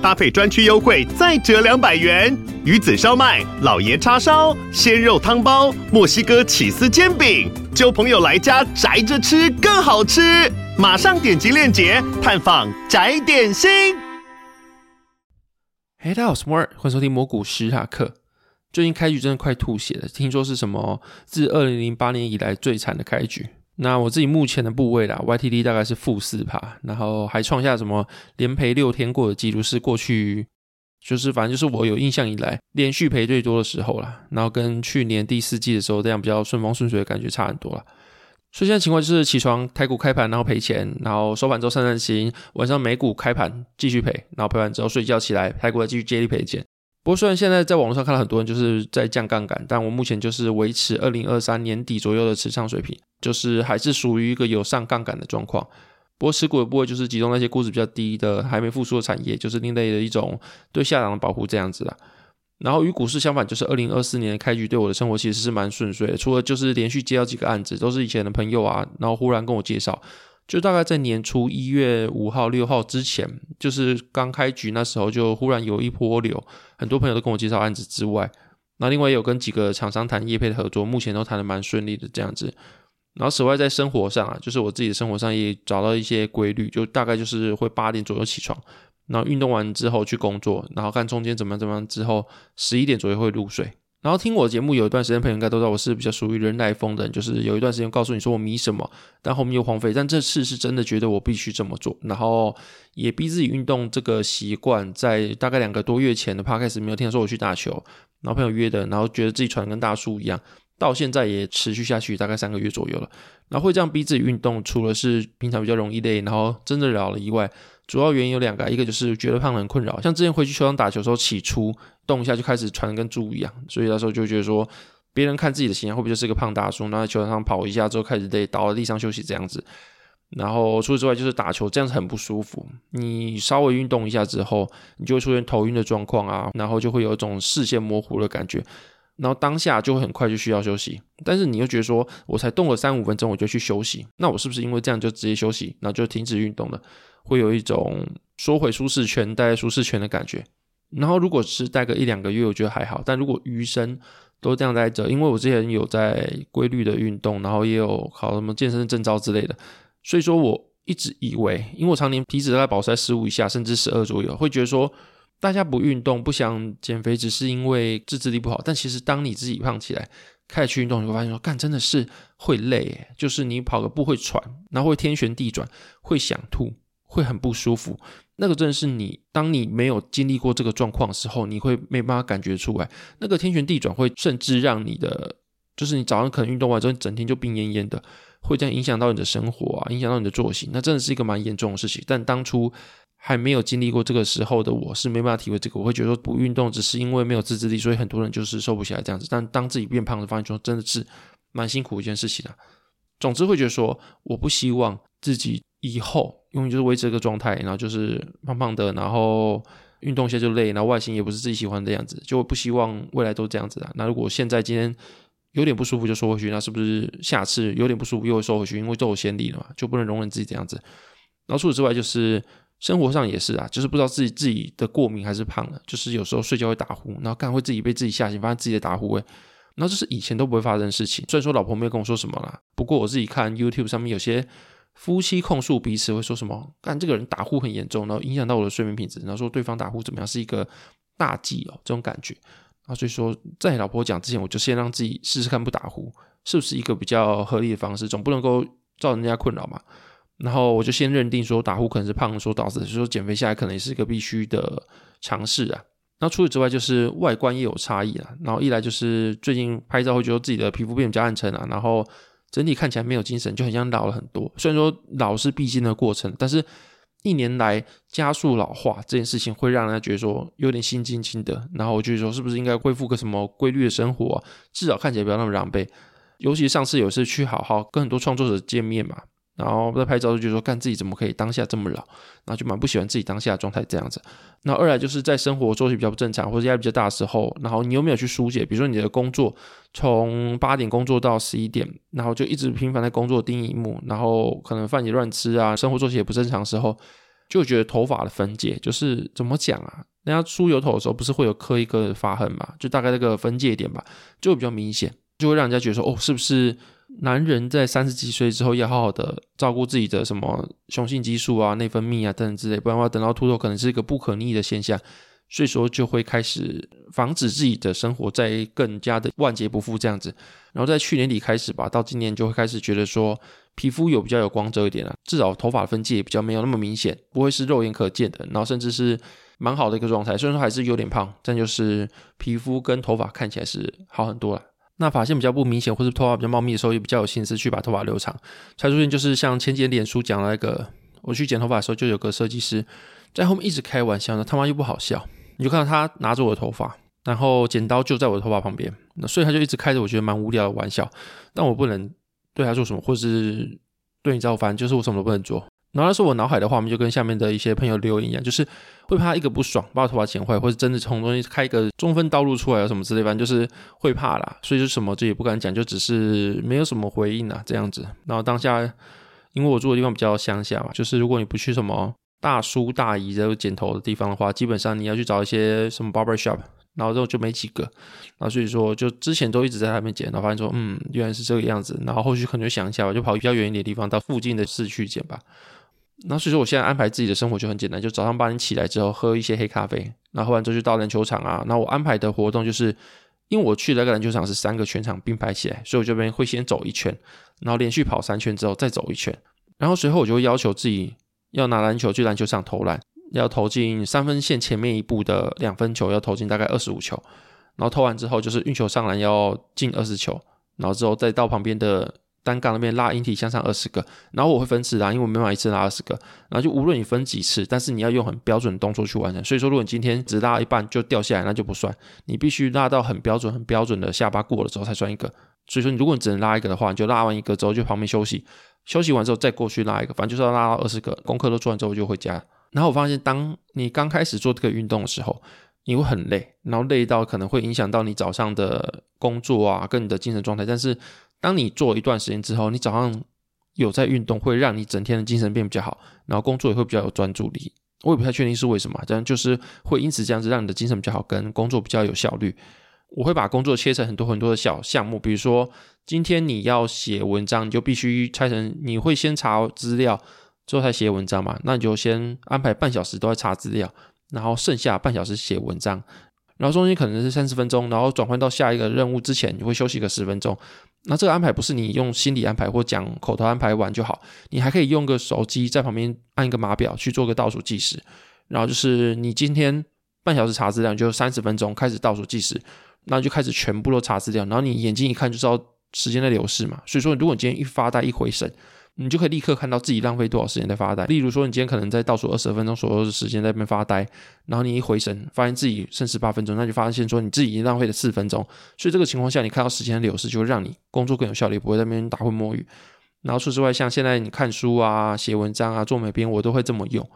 搭配专区优惠再折两百元。鱼子烧麦、老爷叉烧、鲜肉汤包、墨西哥起司煎饼，揪朋友来家宅着吃更好吃。马上点击链接探访宅点心。嘿，大家好，我是摩尔，欢迎收听摩股史塔克。最近开局真的快吐血了，听说是什么自二零零八年以来最惨的开局。那我自己目前的部位啦，YTD 大概是负四趴，然后还创下什么连赔六天过的记录，是过去就是反正就是我有印象以来连续赔最多的时候啦。然后跟去年第四季的时候这样比较顺风顺水的感觉差很多了。所以现在情况就是起床台股开盘，然后赔钱，然后收盘之后散散心，晚上美股开盘继续赔，然后赔完之后睡觉起来，台股再继续接力赔钱。不过虽然现在在网络上看到很多人就是在降杠杆，但我目前就是维持二零二三年底左右的持仓水平，就是还是属于一个有上杠杆的状况。不过持股的部位就是集中那些估值比较低的还没复苏的产业，就是另类的一种对下档的保护这样子啦。然后与股市相反，就是二零二四年的开局对我的生活其实是蛮顺遂的，除了就是连续接到几个案子，都是以前的朋友啊，然后忽然跟我介绍，就大概在年初一月五号、六号之前，就是刚开局那时候，就忽然有一波流，很多朋友都跟我介绍案子之外，那另外也有跟几个厂商谈业配的合作，目前都谈的蛮顺利的这样子。然后此外在生活上啊，就是我自己的生活上也找到一些规律，就大概就是会八点左右起床。然后运动完之后去工作，然后看中间怎么样怎么样之后，十一点左右会入睡。然后听我节目有一段时间，朋友应该都知道我是比较属于人来疯的人，就是有一段时间告诉你说我迷什么，但后面又荒废。但这次是真的觉得我必须这么做，然后也逼自己运动这个习惯。在大概两个多月前的 Podcast 没有听说我去打球，然后朋友约的，然后觉得自己喘跟大树一样，到现在也持续下去大概三个月左右了。然后会这样逼自己运动，除了是平常比较容易累，然后真的老了以外。主要原因有两个，一个就是觉得胖很困扰，像之前回去球场打球的时候，起初动一下就开始喘跟猪一样，所以那时候就觉得说，别人看自己的形象会不会就是一个胖大叔，然后在球场上跑一下之后开始累，倒在地上休息这样子。然后除此之外就是打球这样子很不舒服，你稍微运动一下之后，你就会出现头晕的状况啊，然后就会有一种视线模糊的感觉。然后当下就会很快就需要休息，但是你又觉得说，我才动了三五分钟我就去休息，那我是不是因为这样就直接休息，然后就停止运动了？会有一种缩回舒适圈、待在舒适圈的感觉。然后如果是待个一两个月，我觉得还好。但如果余生都这样待着，因为我之前有在规律的运动，然后也有考什么健身证照之类的，所以说我一直以为，因为我常年体脂大概保持在十五以下，甚至十二左右，会觉得说。大家不运动，不想减肥，只是因为自制力不好。但其实，当你自己胖起来，开始去运动，你会发现说，干真的是会累，就是你跑个步会喘，然后会天旋地转，会想吐，会很不舒服。那个真的是你，当你没有经历过这个状况的时候，你会没办法感觉出来。那个天旋地转会甚至让你的，就是你早上可能运动完之后，你整天就病恹恹的，会这样影响到你的生活啊，影响到你的作息。那真的是一个蛮严重的事情。但当初。还没有经历过这个时候的我是没办法体会这个，我会觉得说不运动只是因为没有自制力，所以很多人就是瘦不起来这样子。但当自己变胖的发现说真的是蛮辛苦一件事情啊。总之会觉得说我不希望自己以后永远就是维持这个状态，然后就是胖胖的，然后运动一下就累，然后外形也不是自己喜欢的样子，就不希望未来都这样子啊。那如果现在今天有点不舒服就收回去，那是不是下次有点不舒服又会收回去？因为都有先例了嘛，就不能容忍自己这样子。然后除此之外就是。生活上也是啊，就是不知道自己自己的过敏还是胖了，就是有时候睡觉会打呼，然后干会自己被自己吓醒，发现自己的打呼味，然后这是以前都不会发生的事情。虽然说老婆没有跟我说什么啦，不过我自己看 YouTube 上面有些夫妻控诉彼此会说什么，干这个人打呼很严重，然后影响到我的睡眠品质，然后说对方打呼怎么样是一个大忌哦，这种感觉。然后所以说在老婆讲之前，我就先让自己试试看不打呼，是不是一个比较合理的方式，总不能够造成人家困扰嘛。然后我就先认定说打呼可能是胖所导致的，所以说减肥下来可能也是一个必须的尝试啊。那除此之外就是外观也有差异啊。然后一来就是最近拍照会觉得自己的皮肤变比较暗沉啊，然后整体看起来没有精神，就很像老了很多。虽然说老是必经的过程，但是一年来加速老化这件事情会让人家觉得说有点心惊惊的。然后我就说是不是应该恢复个什么规律的生活，至少看起来不要那么狼狈。尤其上次有次去好好跟很多创作者见面嘛。然后在拍照就觉得说，干自己怎么可以当下这么老，然后就蛮不喜欢自己当下的状态这样子。那二来就是在生活作息比较不正常或者压力比较大的时候，然后你有没有去疏解？比如说你的工作从八点工作到十一点，然后就一直频繁在工作盯萤幕，然后可能饭也乱吃啊，生活作息也不正常的时候，就觉得头发的分界就是怎么讲啊？人家梳油头的时候不是会有刻一个发痕嘛？就大概那个分界点吧，就会比较明显，就会让人家觉得说，哦，是不是？男人在三十几岁之后要好好的照顾自己的什么雄性激素啊、内分泌啊等等之类，不然的话等到秃头可能是一个不可逆的现象，所以说就会开始防止自己的生活再更加的万劫不复这样子。然后在去年底开始吧，到今年就会开始觉得说皮肤有比较有光泽一点了，至少头发分界也比较没有那么明显，不会是肉眼可见的，然后甚至是蛮好的一个状态。虽然说还是有点胖，但就是皮肤跟头发看起来是好很多了。那发线比较不明显，或是头发比较茂密的时候，也比较有心思去把头发留长。才出现就是像前几天脸书讲那个，我去剪头发的时候，就有个设计师在后面一直开玩笑呢，他妈又不好笑。你就看到他拿着我的头发，然后剪刀就在我的头发旁边，那所以他就一直开着我觉得蛮无聊的玩笑。但我不能对他做什么，或是对你造反，就是我什么都不能做。然后那时候我脑海的画面就跟下面的一些朋友留言一样，就是会怕一个不爽把我头发剪坏，或者真的从中间开一个中分道路出来啊什么之类，反正就是会怕啦。所以就什么这也不敢讲，就只是没有什么回应啊这样子。然后当下因为我住的地方比较乡下嘛，就是如果你不去什么大叔大姨的剪头的地方的话，基本上你要去找一些什么 barber shop，然后之后就没几个。然后所以说就之前都一直在那边剪，然后发现说嗯原来是这个样子，然后后续可能就想一下吧，就跑比较远一点的地方到附近的市区剪吧。那所以说，我现在安排自己的生活就很简单，就早上八点起来之后喝一些黑咖啡，然后完之后就到篮球场啊。那我安排的活动就是，因为我去那个篮球场是三个全场并排起来，所以我这边会先走一圈，然后连续跑三圈之后再走一圈，然后随后我就要求自己要拿篮球去篮球场投篮，要投进三分线前面一步的两分球，要投进大概二十五球，然后投完之后就是运球上篮要进二十球，然后之后再到旁边的。单杠那边拉引体向上二十个，然后我会分次拉，因为我没办法一次拉二十个，然后就无论你分几次，但是你要用很标准的动作去完成。所以说，如果你今天只拉一半就掉下来，那就不算，你必须拉到很标准、很标准的下巴过了之后才算一个。所以说，如果你只能拉一个的话，你就拉完一个之后就旁边休息，休息完之后再过去拉一个，反正就是要拉到二十个。功课都做完之后就回家。然后我发现，当你刚开始做这个运动的时候，你会很累，然后累到可能会影响到你早上的工作啊，跟你的精神状态，但是。当你做一段时间之后，你早上有在运动，会让你整天的精神变比较好，然后工作也会比较有专注力。我也不太确定是为什么，这样就是会因此这样子让你的精神比较好，跟工作比较有效率。我会把工作切成很多很多的小项目，比如说今天你要写文章，你就必须拆成，你会先查资料之后才写文章嘛？那你就先安排半小时都在查资料，然后剩下半小时写文章。然后中间可能是三十分钟，然后转换到下一个任务之前，你会休息个十分钟。那这个安排不是你用心理安排或讲口头安排完就好，你还可以用个手机在旁边按一个码表去做个倒数计时。然后就是你今天半小时查资料，就三十分钟开始倒数计时，那就开始全部都查资料。然后你眼睛一看就知道时间在流逝嘛。所以说，如果你今天一发呆一回神。你就可以立刻看到自己浪费多少时间在发呆。例如说，你今天可能在倒数二十分钟左右的时间在那边发呆，然后你一回神，发现自己剩十八分钟，那就发现说你自己已经浪费了四分钟。所以这个情况下，你看到时间的流逝，就会让你工作更有效率，不会在那边打混摸鱼。然后除此之外，像现在你看书啊、写文章啊、做美编，我都会这么用。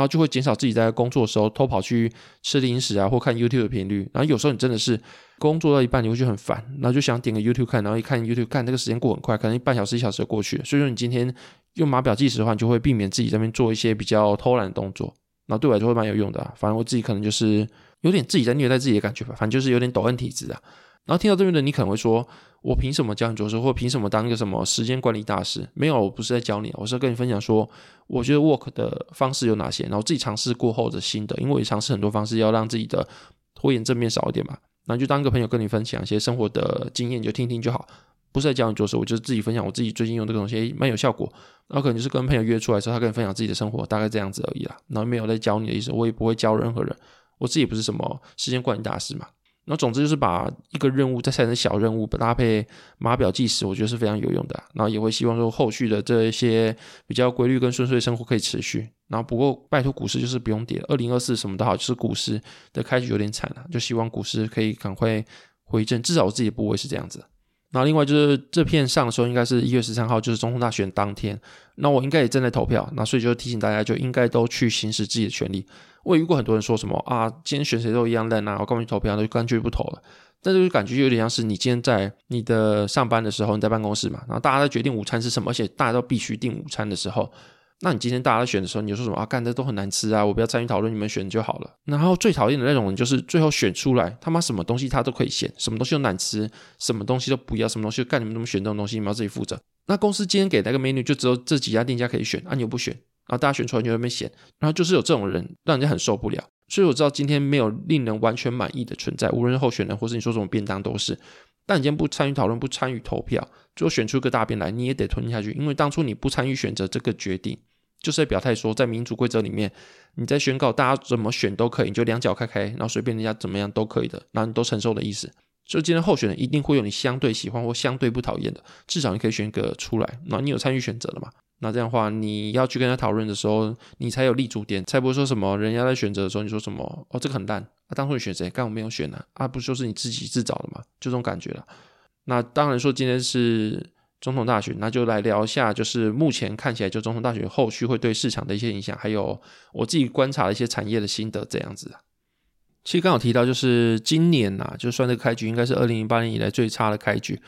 然后就会减少自己在工作的时候偷跑去吃零食啊，或看 YouTube 的频率。然后有时候你真的是工作到一半，你会觉得很烦，然后就想点个 YouTube 看，然后一看 YouTube 看，那个时间过很快，可能半小时、一小时就过去了。所以说你今天用码表计时的话，你就会避免自己在那边做一些比较偷懒的动作。然后对我来说会蛮有用的啊。反正我自己可能就是有点自己在虐待自己的感觉吧，反正就是有点抖 M 体质啊。然后听到这边的你可能会说，我凭什么教你做事，或凭什么当一个什么时间管理大师？没有，我不是在教你，我是跟你分享说，我觉得 work 的方式有哪些，然后自己尝试过后的心得。因为我也尝试很多方式，要让自己的拖延症变少一点嘛。然后就当一个朋友跟你分享一些生活的经验，你就听听就好，不是在教你做事，我就是自己分享我自己最近用这个东西，蛮有效果。然后可能就是跟朋友约出来的时候，他跟你分享自己的生活，大概这样子而已啦。然后没有在教你的意思，我也不会教任何人，我自己不是什么时间管理大师嘛。那总之就是把一个任务再拆成小任务，搭配码表计时，我觉得是非常有用的。然后也会希望说后续的这一些比较规律跟顺遂的生活可以持续。然后不过拜托股市就是不用跌，二零二四什么的好，就是股市的开局有点惨了，就希望股市可以赶快回正，至少我自己的部位是这样子。那另外就是这片上的时候，应该是一月十三号，就是总统大选当天。那我应该也正在投票，那所以就提醒大家，就应该都去行使自己的权利。我也遇过很多人说什么啊，今天选谁都一样烂啊，我干嘛去投票？那就干脆不投了。但是就感觉有点像是你今天在你的上班的时候，你在办公室嘛，然后大家在决定午餐是什么，而且大家都必须订午餐的时候。那你今天大家在选的时候，你就说什么啊？干的都很难吃啊！我不要参与讨论，你们选就好了。然后最讨厌的那种人就是最后选出来，他妈什么东西他都可以选，什么东西都难吃，什么东西都不要，什么东西干你们怎么选这种东西，你们要自己负责。那公司今天给那个 menu 就只有这几家店家可以选，啊你又不选，然后大家选出来就在那边选，然后就是有这种人让人家很受不了。所以我知道今天没有令人完全满意的存在，无论是候选人或是你说什么便当都是。但你今天不参与讨论，不参与投票，最后选出个大便来，你也得吞下去，因为当初你不参与选择这个决定。就是在表态说，在民主规则里面，你在宣告大家怎么选都可以，你就两脚开开，然后随便人家怎么样都可以的，然后你都承受的意思。所以今天候选人一定会有你相对喜欢或相对不讨厌的，至少你可以选个出来，那你有参与选择了嘛？那这样的话，你要去跟他讨论的时候，你才有立足点，才不会说什么人家在选择的时候，你说什么哦这个很烂，啊当初你选谁？干我没有选呢、啊，啊不就是你自己自找的嘛？就这种感觉了。那当然说今天是。总统大选，那就来聊一下，就是目前看起来，就总统大选后续会对市场的一些影响，还有我自己观察的一些产业的心得，这样子啊。其实刚好提到，就是今年呐、啊，就算这个开局应该是二零零八年以来最差的开局。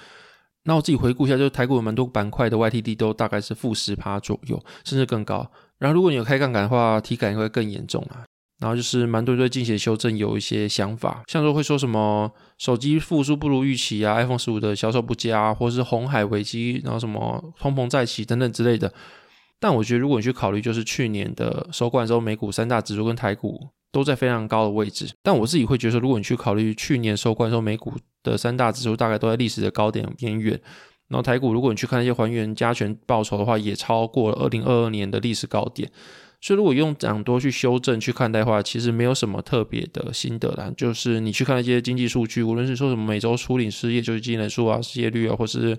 那我自己回顾一下，就是台股有蛮多板块的 YTD 都大概是负十趴左右，甚至更高。然后如果你有开杠杆的话，体感会更严重啊。然后就是蛮多对近期的修正有一些想法，像说会说什么手机复苏不如预期啊，iPhone 十五的销售不佳，或是红海危机，然后什么通膨再起等等之类的。但我觉得如果你去考虑，就是去年的收官之后，美股三大指数跟台股都在非常高的位置。但我自己会觉得说，如果你去考虑去年收官之后，美股的三大指数大概都在历史的高点边缘，然后台股如果你去看那些还原加权报酬的话，也超过了二零二二年的历史高点。所以，如果用涨多去修正去看待的话，其实没有什么特别的心得啦。就是你去看那些经济数据，无论是说什么每周初领失业救济金人数啊、失业率啊，或是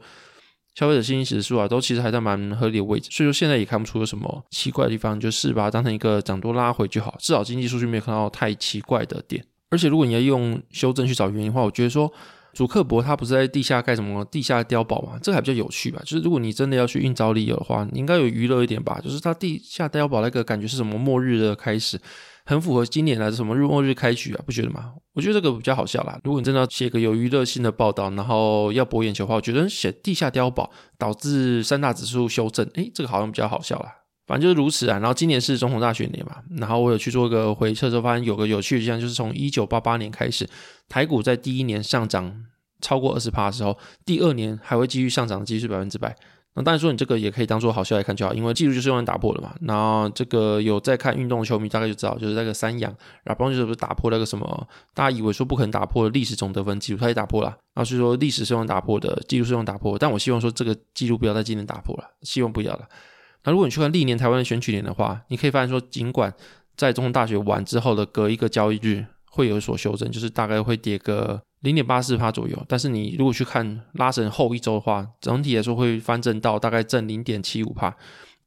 消费者信心指数啊，都其实还在蛮合理的位置。所以说现在也看不出有什么奇怪的地方，就是把它当成一个涨多拉回就好。至少经济数据没有看到太奇怪的点。而且，如果你要用修正去找原因的话，我觉得说。主克伯他不是在地下盖什么地下碉堡嘛？这个还比较有趣吧。就是如果你真的要去硬找理由的话，你应该有娱乐一点吧。就是他地下碉堡那个感觉是什么末日的开始，很符合今年来的什么日末日开局啊，不觉得吗？我觉得这个比较好笑啦。如果你真的要写个有娱乐性的报道，然后要博眼球的话，我觉得写地下碉堡导致三大指数修正，诶，这个好像比较好笑啦。反正就是如此啊。然后今年是总统大选年嘛，然后我有去做一个回测之后，发现有个有趣的现象，就是从一九八八年开始，台股在第一年上涨超过二十趴的时候，第二年还会继续上涨的几率是百分之百。那当然说你这个也可以当做好笑来看就好，因为记录就是用来打破的嘛。然后这个有在看运动的球迷大概就知道，就是那个三阳，然后就是不是打破那个什么大家以为说不可能打破的历史总得分记录，他也打破了。然后所以说历史是用打破的，记录是用打破，但我希望说这个记录不要在今年打破了，希望不要了。那如果你去看历年台湾的选举年的话，你可以发现说，尽管在中大选完之后的隔一个交易日会有所修正，就是大概会跌个。零点八四帕左右，但是你如果去看拉神后一周的话，整体来说会翻正到大概正零点七五帕。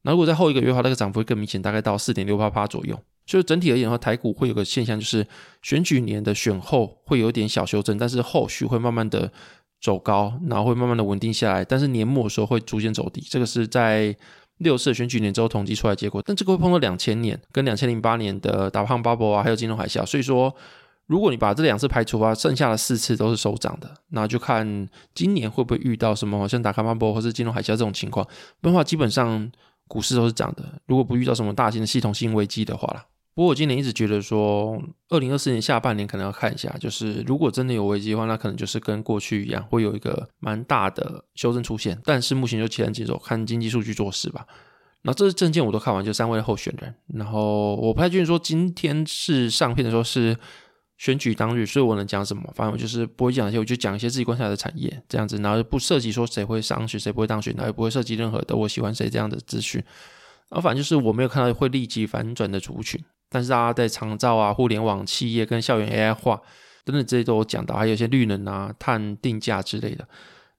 那如果在后一个月的话，那个涨幅会更明显，大概到四点六八帕左右。所以整体而言的话，台股会有个现象，就是选举年的选后会有点小修正，但是后续会慢慢的走高，然后会慢慢的稳定下来。但是年末的时候会逐渐走低，这个是在六次选举年之后统计出来结果。但这个会碰到两千年跟两千零八年的大胖巴博啊，还有金融海啸，所以说。如果你把这两次排除啊，剩下的四次都是收涨的，那就看今年会不会遇到什么像达康巴博或是金融海啸这种情况。不然的话，基本上股市都是涨的。如果不遇到什么大型的系统性危机的话啦。不过我今年一直觉得说，二零二四年下半年可能要看一下，就是如果真的有危机的话，那可能就是跟过去一样，会有一个蛮大的修正出现。但是目前就且战且走，看经济数据做事吧。那这些证件我都看完，就三位候选人。然后我不太确定说今天是上片的时候是。选举当日，所以我能讲什么？反正我就是不会讲一些，我就讲一些自己观察的产业这样子，然后不涉及说谁会上去，谁不会当选，然后也不会涉及任何的我喜欢谁这样的资讯。然后反正就是我没有看到会立即反转的族群，但是大家在长照啊、互联网企业跟校园 AI 化等等这些都有讲到，还有一些绿能啊、碳定价之类的，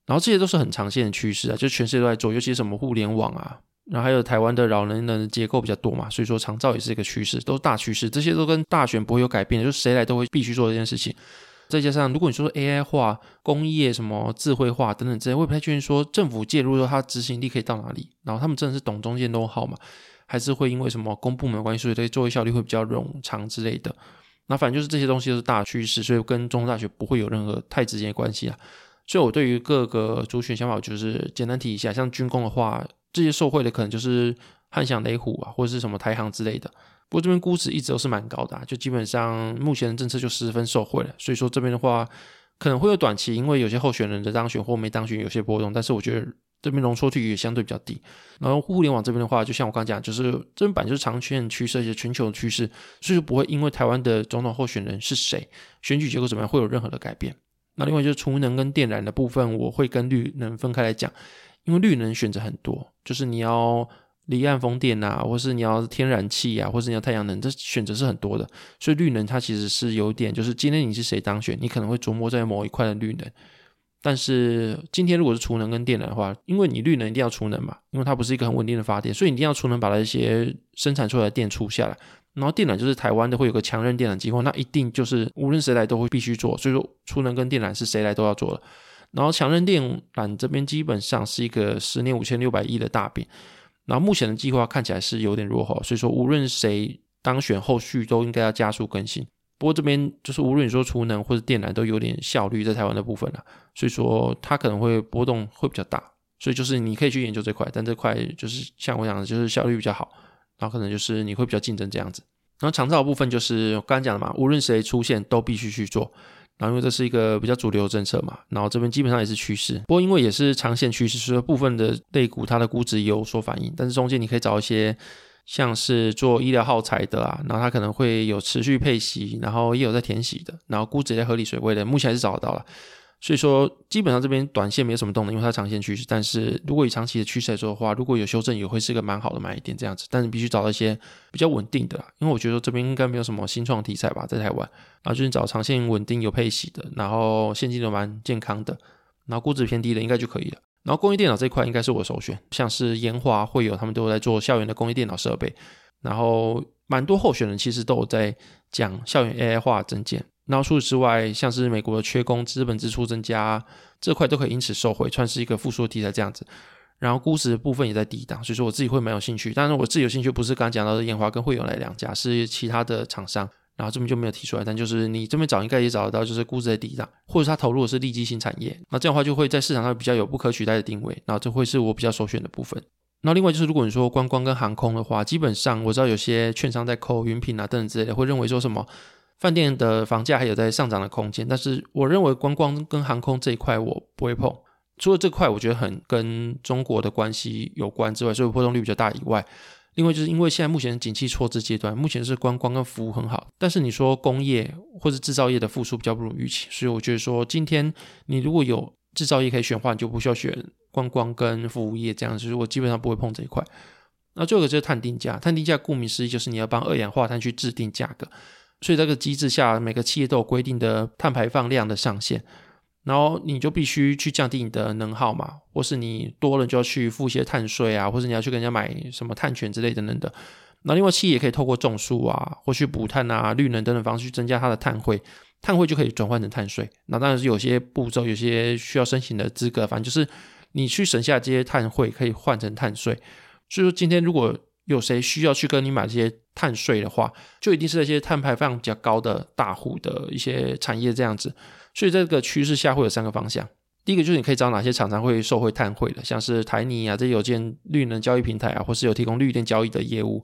然后这些都是很长线的趋势啊，就全世界都在做，尤其是什么互联网啊。然后还有台湾的老年人的结构比较多嘛，所以说长照也是一个趋势，都是大趋势，这些都跟大选不会有改变的，就谁来都会必须做这件事情。再加上如果你说 AI 化、工业什么智慧化等等这些，我也不太确定说政府介入说，它执行力可以到哪里。然后他们真的是懂中间都好嘛？还是会因为什么公部门关系，所以这作业效率会比较冗长之类的？那反正就是这些东西都是大趋势，所以跟中大学不会有任何太直接的关系啊。所以我对于各个族群想法就是简单提一下，像军工的话，这些受惠的可能就是汉翔、雷虎啊，或者是什么台航之类的。不过这边估值一直都是蛮高的啊，就基本上目前的政策就十分受惠了。所以说这边的话可能会有短期，因为有些候选人的当选或没当选有些波动，但是我觉得这边容错率也相对比较低。然后互联网这边的话，就像我刚刚讲，就是这边本来就是长线趋势，一些全球的趋势，所以说不会因为台湾的总统候选人是谁，选举结果怎么样会有任何的改变。那另外就是储能跟电缆的部分，我会跟绿能分开来讲，因为绿能选择很多，就是你要。离岸风电啊，或是你要天然气啊，或是你要太阳能，这选择是很多的。所以绿能它其实是有点，就是今天你是谁当选，你可能会琢磨在某一块的绿能。但是今天如果是储能跟电能的话，因为你绿能一定要储能嘛，因为它不是一个很稳定的发电，所以你一定要储能把那些生产出来的电储下来。然后电缆就是台湾的会有个强韧电缆计划，那一定就是无论谁来都会必须做。所以说储能跟电缆是谁来都要做的。然后强韧电缆这边基本上是一个十年五千六百亿的大饼。然后目前的计划看起来是有点落后，所以说无论谁当选，后续都应该要加速更新。不过这边就是无论你说储能或者电缆都有点效率在台湾的部分了，所以说它可能会波动会比较大。所以就是你可以去研究这块，但这块就是像我讲的，就是效率比较好，然后可能就是你会比较竞争这样子。然后长照部分就是我刚刚讲的嘛，无论谁出现都必须去做。然后因为这是一个比较主流的政策嘛，然后这边基本上也是趋势。不过因为也是长线趋势，所以部分的类股它的估值有所反应。但是中间你可以找一些像是做医疗耗材的啊，然后它可能会有持续配息，然后也有在填息的，然后估值在合理水位的，目前还是找得到了。所以说，基本上这边短线没有什么动能，因为它长线趋势。但是如果以长期的趋势来说的话，如果有修正，也会是一个蛮好的买点这样子。但是必须找到一些比较稳定的啦，因为我觉得这边应该没有什么新创题材吧，在台湾。然后就是找长线稳定有配息的，然后现金流蛮健康的，然后估值偏低的应该就可以了。然后工业电脑这一块应该是我首选，像是研华、会友他们都在做校园的工业电脑设备，然后蛮多候选人其实都有在讲校园 AI 化增建。然后除此之外，像是美国的缺工、资本支出增加这块都可以因此受惠，算是一个复苏的题材这样子。然后估值的部分也在低档，所以说我自己会蛮有兴趣。但是我自己有兴趣不是刚刚讲到的研华跟惠友来两家，是其他的厂商。然后这边就没有提出来，但就是你这边找应该也找得到，就是估值在低档，或者是他投入的是利基新产业。那这样的话就会在市场上比较有不可取代的定位。然后这会是我比较首选的部分。那另外就是如果你说观光跟航空的话，基本上我知道有些券商在扣云品啊等等之类的，会认为说什么。饭店的房价还有在上涨的空间，但是我认为观光跟航空这一块我不会碰。除了这块我觉得很跟中国的关系有关之外，所以波动率比较大以外，另外就是因为现在目前景气错置阶段，目前是观光跟服务很好，但是你说工业或者制造业的复苏比较不如预期，所以我觉得说今天你如果有制造业可以选的话，你就不需要选观光跟服务业这样，所以我基本上不会碰这一块。那最后一个就是碳定价，碳定价顾名思义就是你要帮二氧化碳去制定价格。所以这个机制下，每个企业都有规定的碳排放量的上限，然后你就必须去降低你的能耗嘛，或是你多了就要去付一些碳税啊，或是你要去跟人家买什么碳权之类等等的。那另外企业也可以透过种树啊，或去补碳啊、绿能等等方式去增加它的碳汇，碳汇就可以转换成碳税。那当然是有些步骤，有些需要申请的资格，反正就是你去省下这些碳汇可以换成碳税。所以说今天如果有谁需要去跟你买这些碳税的话，就一定是那些碳排放比较高的大户的一些产业这样子。所以这个趋势下会有三个方向。第一个就是你可以找哪些厂商会受惠碳汇的，像是台泥啊，这些有建绿能交易平台啊，或是有提供绿电交易的业务。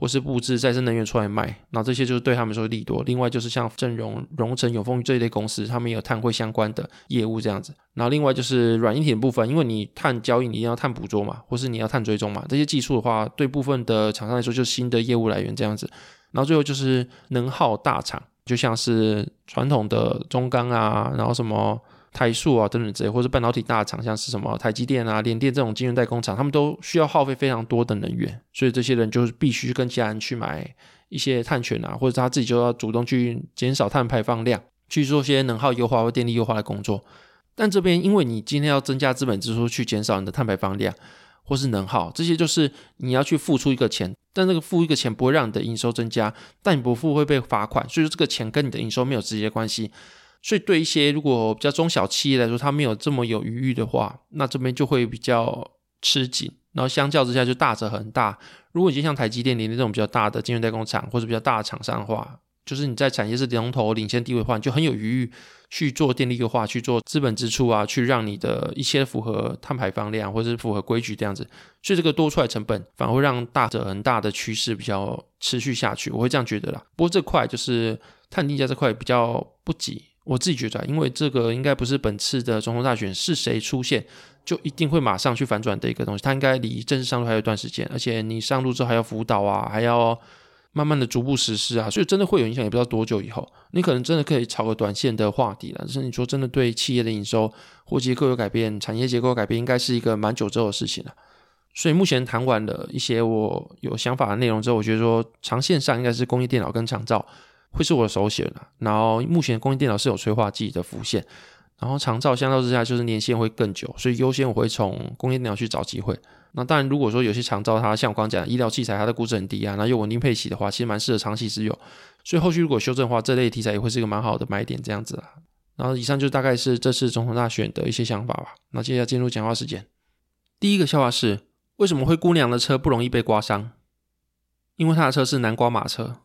或是布置再生能源出来卖，那这些就是对他们说利多。另外就是像正荣、荣成、永丰这一类公司，他们也有碳汇相关的业务这样子。然后另外就是软硬体的部分，因为你碳交易你一定要碳捕捉嘛，或是你要碳追踪嘛，这些技术的话，对部分的厂商来说就是新的业务来源这样子。然后最后就是能耗大厂，就像是传统的中钢啊，然后什么。台塑啊等等这些，或者半导体大厂，像是什么台积电啊、联电这种晶圆代工厂，他们都需要耗费非常多的能源，所以这些人就是必须跟其他人去买一些碳权啊，或者他自己就要主动去减少碳排放量，去做些能耗优化或电力优化的工作。但这边因为你今天要增加资本支出去减少你的碳排放量或是能耗，这些就是你要去付出一个钱，但这个付一个钱不会让你的营收增加，但你不付会被罚款，所以说这个钱跟你的营收没有直接关系。所以对一些如果比较中小企业来说，它没有这么有余裕的话，那这边就会比较吃紧。然后相较之下就大者恒大。如果已经像台积电、联电这种比较大的晶圆代工厂或者比较大的厂商的话，就是你在产业是龙头领先地位的话，你就很有余裕去做电力优化、去做资本支出啊，去让你的一些符合碳排放量或者是符合规矩这样子。所以这个多出来成本反而会让大者很大的趋势比较持续下去，我会这样觉得啦。不过这块就是碳定价这块比较不急，我自己觉得，因为这个应该不是本次的总统大选是谁出现。就一定会马上去反转的一个东西，它应该离正式上路还有一段时间，而且你上路之后还要辅导啊，还要慢慢的逐步实施啊，所以真的会有影响，也不知道多久以后，你可能真的可以炒个短线的话题了。但是你说真的对企业的营收或结构有改变，产业结构改变，应该是一个蛮久之后的事情了。所以目前谈完了一些我有想法的内容之后，我觉得说长线上应该是工业电脑跟长照会是我的首选了。然后目前工业电脑是有催化剂的浮现。然后长照相较之下就是年限会更久，所以优先我会从工业电脑去找机会。那当然，如果说有些长照它像我刚讲的医疗器材，它的估值很低啊，那又稳定配息的话，其实蛮适合长期持有。所以后续如果修正的话，这类题材也会是一个蛮好的买点这样子啊。然后以上就大概是这次总统大选的一些想法吧。那接下来进入讲话时间。第一个笑话是：为什么灰姑娘的车不容易被刮伤？因为她的车是南瓜马车。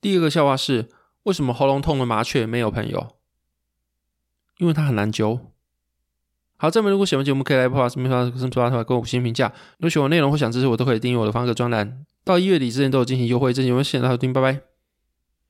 第二个笑话是：为什么喉咙痛的麻雀没有朋友？因为它很难揪。好，这边如果喜欢节目，可以来播放视频发送出发给我五星评价。如果喜欢内容或想支持我，都可以订阅我的方格专栏。到一月底之前都有进行优惠，这期节目谢谢大家收听，拜拜。